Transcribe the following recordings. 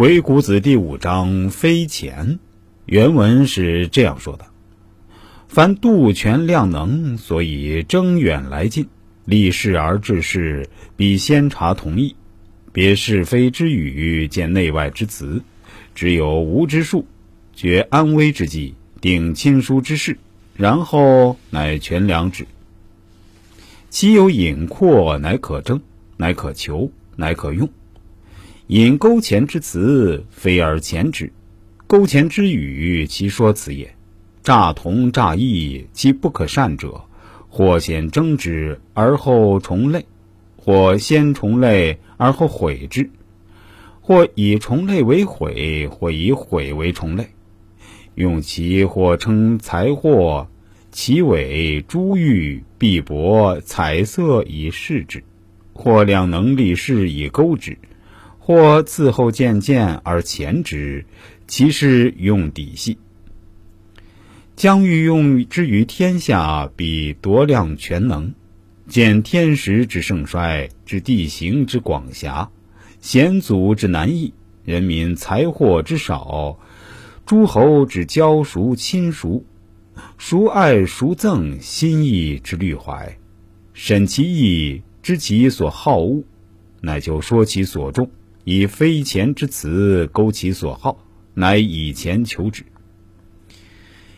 鬼谷子第五章非钱，原文是这样说的：凡度权量能，所以征远来近，立事而治事，必先察同意，别是非之语，见内外之辞，只有无之术，决安危之计，定亲疏之事，然后乃权良之。其有隐阔，乃可争，乃可求，乃可用。引勾前之词，非而前之；勾前之语，其说辞也。诈同诈异，其不可善者，或先争之而后重类，或先重类而后毁之，或以重类为毁，或以毁为重类。用其或称财货，其尾珠玉碧帛彩色以示之，或量能力事以钩之。或伺候渐渐而前之，其是用底细。将欲用之于天下，必夺量全能，见天时之盛衰，知地形之广狭，险阻之难易，人民财货之少，诸侯之交熟亲熟，孰爱孰憎，心意之虑怀，审其意，知其所好恶，乃就说其所重。以非钱之词勾其所好，乃以钱求之。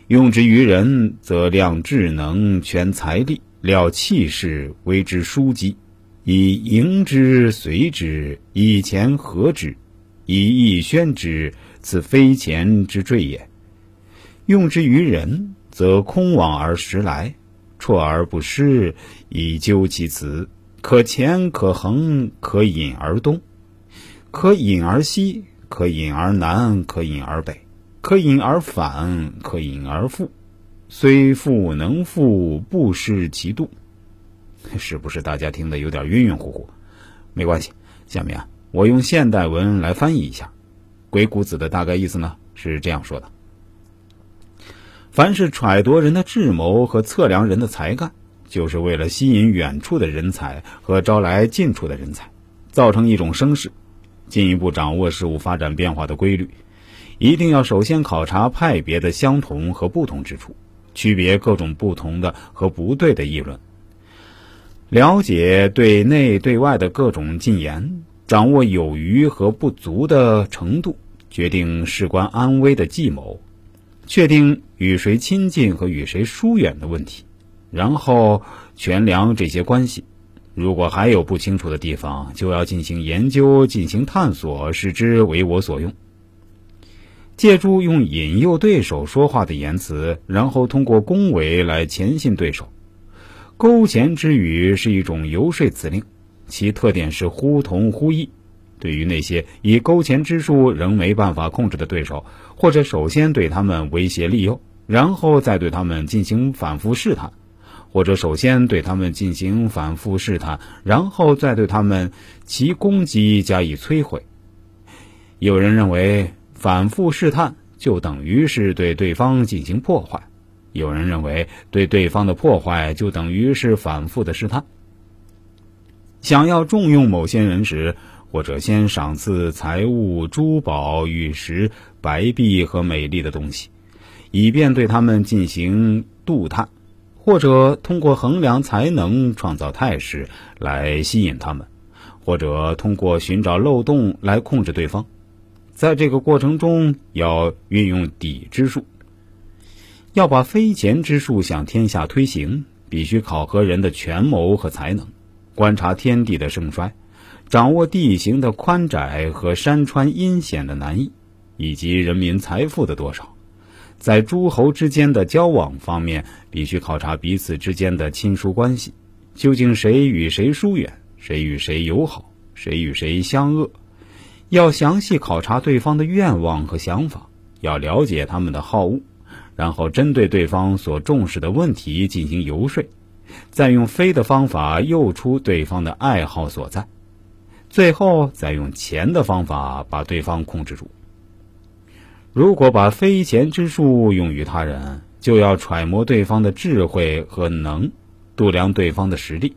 用之于人，则量智能、全财力、料气势，为之书籍；以迎之随之，以钱合之，以义宣之，此非钱之坠也。用之于人，则空往而实来，辍而不失，以究其辞，可前可横，可引而东。可引而西，可引而南，可引而北，可引而反，可引而复。虽复能复，不失其度。是不是大家听得有点晕晕乎乎？没关系，下面啊我用现代文来翻译一下。鬼谷子的大概意思呢是这样说的：凡是揣度人的智谋和测量人的才干，就是为了吸引远处的人才和招来近处的人才，造成一种声势。进一步掌握事物发展变化的规律，一定要首先考察派别的相同和不同之处，区别各种不同的和不对的议论，了解对内对外的各种进言，掌握有余和不足的程度，决定事关安危的计谋，确定与谁亲近和与谁疏远的问题，然后权量这些关系。如果还有不清楚的地方，就要进行研究、进行探索，使之为我所用。借助用引诱对手说话的言辞，然后通过恭维来前信对手。勾钱之语是一种游说辞令，其特点是忽同忽异。对于那些以勾钱之术仍没办法控制的对手，或者首先对他们威胁利诱，然后再对他们进行反复试探。或者首先对他们进行反复试探，然后再对他们其攻击加以摧毁。有人认为反复试探就等于是对对方进行破坏，有人认为对对方的破坏就等于是反复的试探。想要重用某些人时，或者先赏赐财物、珠宝、玉石、白璧和美丽的东西，以便对他们进行度探。或者通过衡量才能、创造态势来吸引他们，或者通过寻找漏洞来控制对方。在这个过程中，要运用底之术，要把非钱之术向天下推行，必须考核人的权谋和才能，观察天地的盛衰，掌握地形的宽窄和山川阴险的难易，以及人民财富的多少。在诸侯之间的交往方面，必须考察彼此之间的亲疏关系，究竟谁与谁疏远，谁与谁友好，谁与谁相恶。要详细考察对方的愿望和想法，要了解他们的好恶，然后针对对方所重视的问题进行游说，再用非的方法诱出对方的爱好所在，最后再用钱的方法把对方控制住。如果把非钱之术用于他人，就要揣摩对方的智慧和能，度量对方的实力，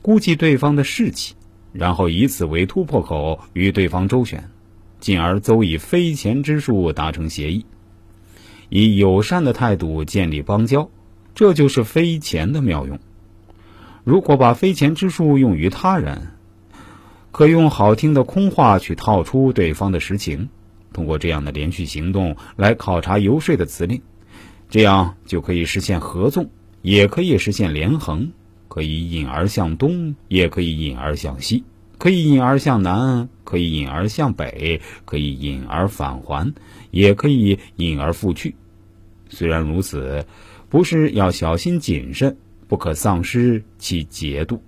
估计对方的士气，然后以此为突破口与对方周旋，进而邹以非钱之术达成协议，以友善的态度建立邦交，这就是非钱的妙用。如果把非钱之术用于他人，可用好听的空话去套出对方的实情，通过这样的连续行动来考察游说的辞令，这样就可以实现合纵，也可以实现连横。可以引而向东，也可以引而向西；可以引而向南，可以引而向北；可以引而返还，也可以引而复去。虽然如此，不是要小心谨慎，不可丧失其节度。